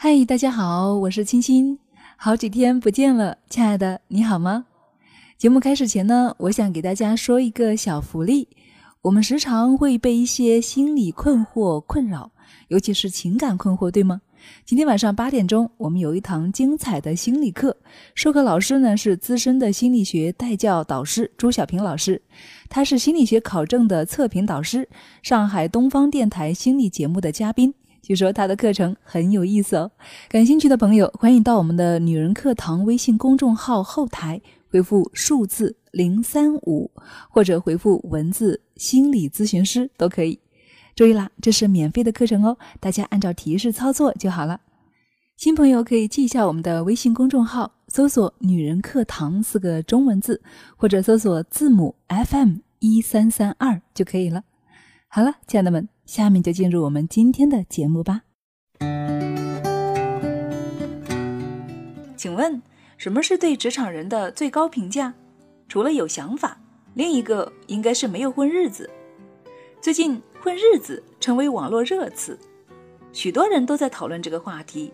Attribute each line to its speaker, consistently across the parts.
Speaker 1: 嗨，大家好，我是清新，好几天不见了，亲爱的，你好吗？节目开始前呢，我想给大家说一个小福利。我们时常会被一些心理困惑困扰，尤其是情感困惑，对吗？今天晚上八点钟，我们有一堂精彩的心理课，授课老师呢是资深的心理学带教导师朱小平老师，他是心理学考证的测评导师，上海东方电台心理节目的嘉宾。据说他的课程很有意思哦，感兴趣的朋友欢迎到我们的女人课堂微信公众号后台回复数字零三五，或者回复文字心理咨询师都可以。注意啦，这是免费的课程哦，大家按照提示操作就好了。新朋友可以记一下我们的微信公众号，搜索“女人课堂”四个中文字，或者搜索字母 FM 一三三二就可以了。好了，亲爱的们。下面就进入我们今天的节目吧。请问，什么是对职场人的最高评价？除了有想法，另一个应该是没有混日子。最近，混日子成为网络热词，许多人都在讨论这个话题。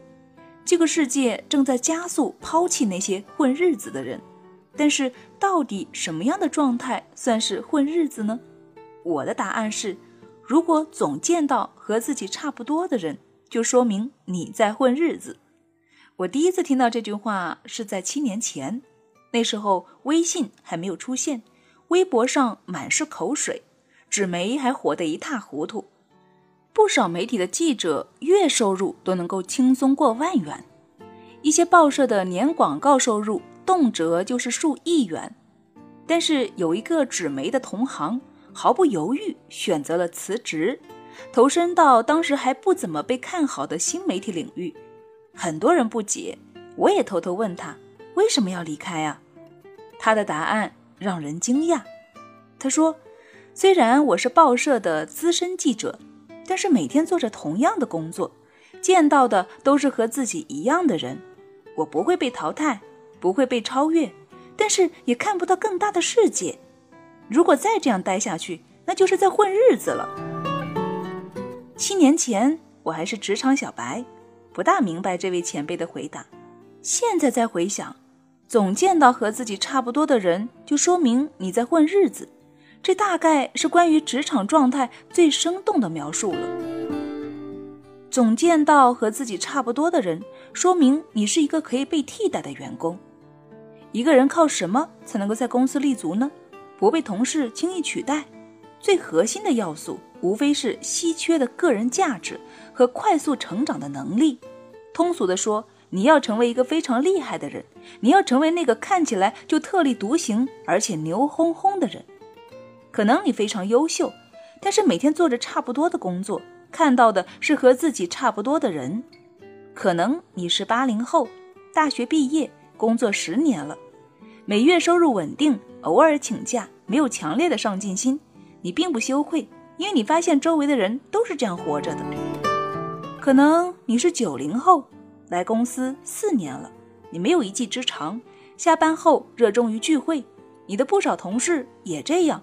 Speaker 1: 这个世界正在加速抛弃那些混日子的人，但是，到底什么样的状态算是混日子呢？我的答案是。如果总见到和自己差不多的人，就说明你在混日子。我第一次听到这句话是在七年前，那时候微信还没有出现，微博上满是口水，纸媒还火得一塌糊涂，不少媒体的记者月收入都能够轻松过万元，一些报社的年广告收入动辄就是数亿元，但是有一个纸媒的同行。毫不犹豫选择了辞职，投身到当时还不怎么被看好的新媒体领域。很多人不解，我也偷偷问他为什么要离开啊？他的答案让人惊讶。他说：“虽然我是报社的资深记者，但是每天做着同样的工作，见到的都是和自己一样的人。我不会被淘汰，不会被超越，但是也看不到更大的世界。”如果再这样待下去，那就是在混日子了。七年前我还是职场小白，不大明白这位前辈的回答。现在再回想，总见到和自己差不多的人，就说明你在混日子。这大概是关于职场状态最生动的描述了。总见到和自己差不多的人，说明你是一个可以被替代的员工。一个人靠什么才能够在公司立足呢？不被同事轻易取代，最核心的要素无非是稀缺的个人价值和快速成长的能力。通俗的说，你要成为一个非常厉害的人，你要成为那个看起来就特立独行而且牛哄哄的人。可能你非常优秀，但是每天做着差不多的工作，看到的是和自己差不多的人。可能你是八零后，大学毕业，工作十年了，每月收入稳定。偶尔请假，没有强烈的上进心，你并不羞愧，因为你发现周围的人都是这样活着的。可能你是九零后，来公司四年了，你没有一技之长，下班后热衷于聚会，你的不少同事也这样。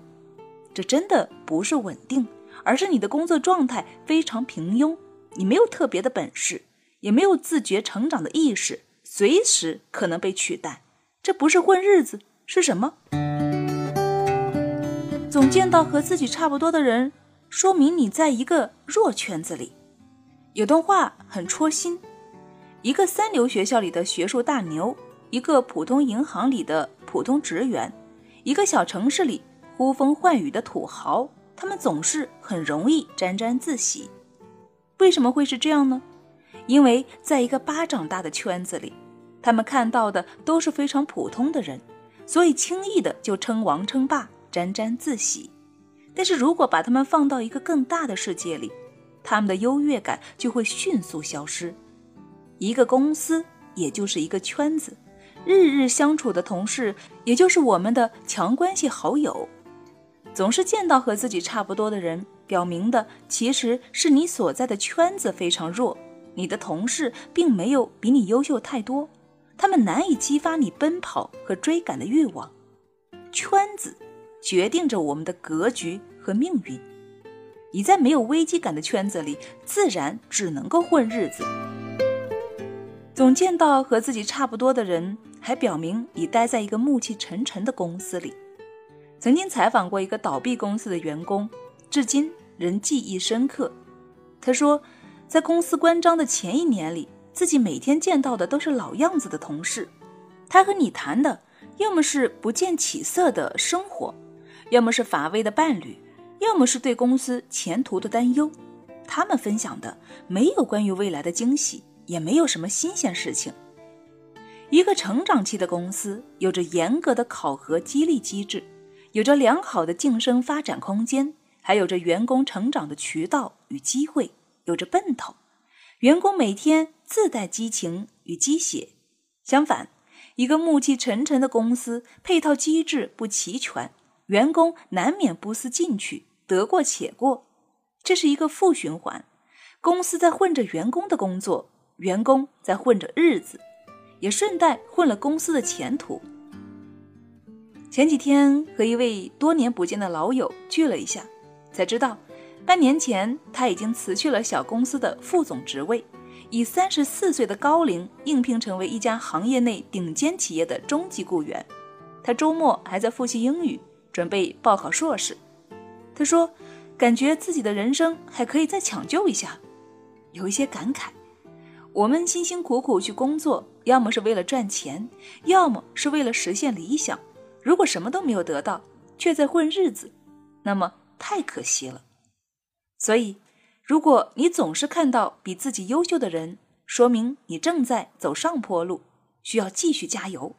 Speaker 1: 这真的不是稳定，而是你的工作状态非常平庸，你没有特别的本事，也没有自觉成长的意识，随时可能被取代。这不是混日子，是什么？总见到和自己差不多的人，说明你在一个弱圈子里。有段话很戳心：一个三流学校里的学术大牛，一个普通银行里的普通职员，一个小城市里呼风唤雨的土豪，他们总是很容易沾沾自喜。为什么会是这样呢？因为在一个巴掌大的圈子里，他们看到的都是非常普通的人，所以轻易的就称王称霸。沾沾自喜，但是如果把他们放到一个更大的世界里，他们的优越感就会迅速消失。一个公司也就是一个圈子，日日相处的同事也就是我们的强关系好友。总是见到和自己差不多的人，表明的其实是你所在的圈子非常弱，你的同事并没有比你优秀太多，他们难以激发你奔跑和追赶的欲望。圈子。决定着我们的格局和命运。你在没有危机感的圈子里，自然只能够混日子。总见到和自己差不多的人，还表明你待在一个暮气沉沉的公司里。曾经采访过一个倒闭公司的员工，至今仍记忆深刻。他说，在公司关张的前一年里，自己每天见到的都是老样子的同事。他和你谈的，要么是不见起色的生活，要么是乏味的伴侣，要么是对公司前途的担忧。他们分享的没有关于未来的惊喜。也没有什么新鲜事情。一个成长期的公司有着严格的考核激励机制，有着良好的晋升发展空间，还有着员工成长的渠道与机会，有着奔头。员工每天自带激情与鸡血。相反，一个暮气沉沉的公司，配套机制不齐全，员工难免不思进取，得过且过。这是一个负循环，公司在混着员工的工作。员工在混着日子，也顺带混了公司的前途。前几天和一位多年不见的老友聚了一下，才知道，半年前他已经辞去了小公司的副总职位，以三十四岁的高龄应聘成为一家行业内顶尖企业的中级雇员。他周末还在复习英语，准备报考硕士。他说，感觉自己的人生还可以再抢救一下，有一些感慨。我们辛辛苦苦去工作，要么是为了赚钱，要么是为了实现理想。如果什么都没有得到，却在混日子，那么太可惜了。所以，如果你总是看到比自己优秀的人，说明你正在走上坡路，需要继续加油；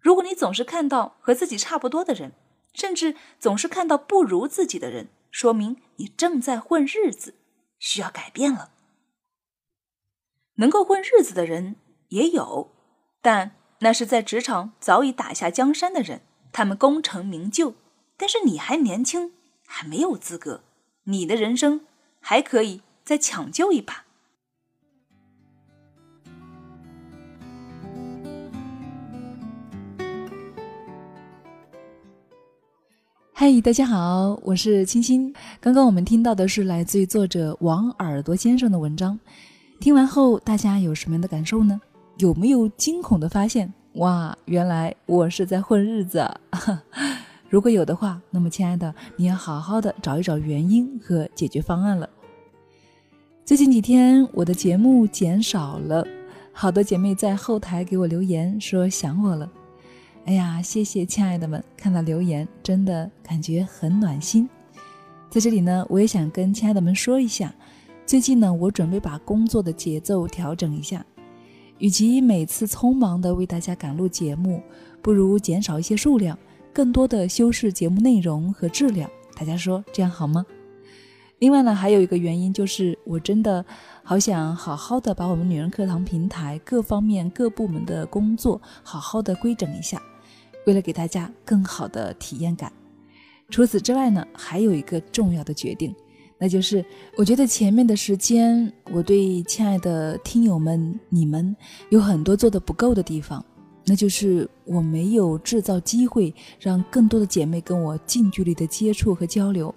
Speaker 1: 如果你总是看到和自己差不多的人，甚至总是看到不如自己的人，说明你正在混日子，需要改变了。能够混日子的人也有，但那是在职场早已打下江山的人，他们功成名就。但是你还年轻，还没有资格，你的人生还可以再抢救一把。
Speaker 2: 嗨，大家好，我是清新。刚刚我们听到的是来自于作者王耳朵先生的文章。听完后，大家有什么样的感受呢？有没有惊恐的发现？哇，原来我是在混日子！啊！如果有的话，那么亲爱的，你要好好的找一找原因和解决方案了。最近几天我的节目减少了，好多姐妹在后台给我留言说想我了。哎呀，谢谢亲爱的们，看到留言真的感觉很暖心。在这里呢，我也想跟亲爱的们说一下。最近呢，我准备把工作的节奏调整一下，与其每次匆忙的为大家赶录节目，不如减少一些数量，更多的修饰节目内容和质量。大家说这样好吗？另外呢，还有一个原因就是，我真的好想好好的把我们女人课堂平台各方面各部门的工作好好的规整一下，为了给大家更好的体验感。除此之外呢，还有一个重要的决定。那就是，我觉得前面的时间，我对亲爱的听友们，你们有很多做的不够的地方，那就是我没有制造机会，让更多的姐妹跟我近距离的接触和交流。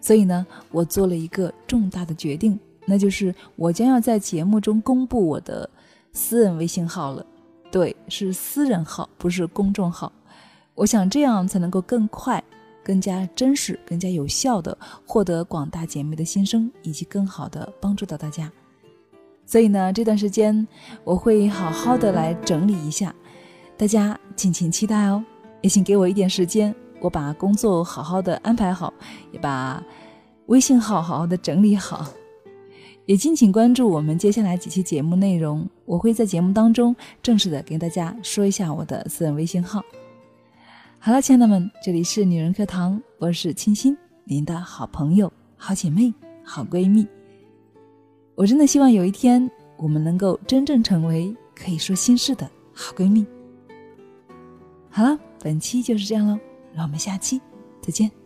Speaker 2: 所以呢，我做了一个重大的决定，那就是我将要在节目中公布我的私人微信号了。对，是私人号，不是公众号。我想这样才能够更快。更加真实、更加有效的获得广大姐妹的心声，以及更好的帮助到大家。所以呢，这段时间我会好好的来整理一下，大家敬请期待哦。也请给我一点时间，我把工作好好的安排好，也把微信号好好的整理好。也敬请关注我们接下来几期节目内容，我会在节目当中正式的跟大家说一下我的私人微信号。好了，亲爱的们，这里是女人课堂，我是清新，您的好朋友、好姐妹、好闺蜜。我真的希望有一天，我们能够真正成为可以说心事的好闺蜜。好了，本期就是这样喽，让我们下期再见。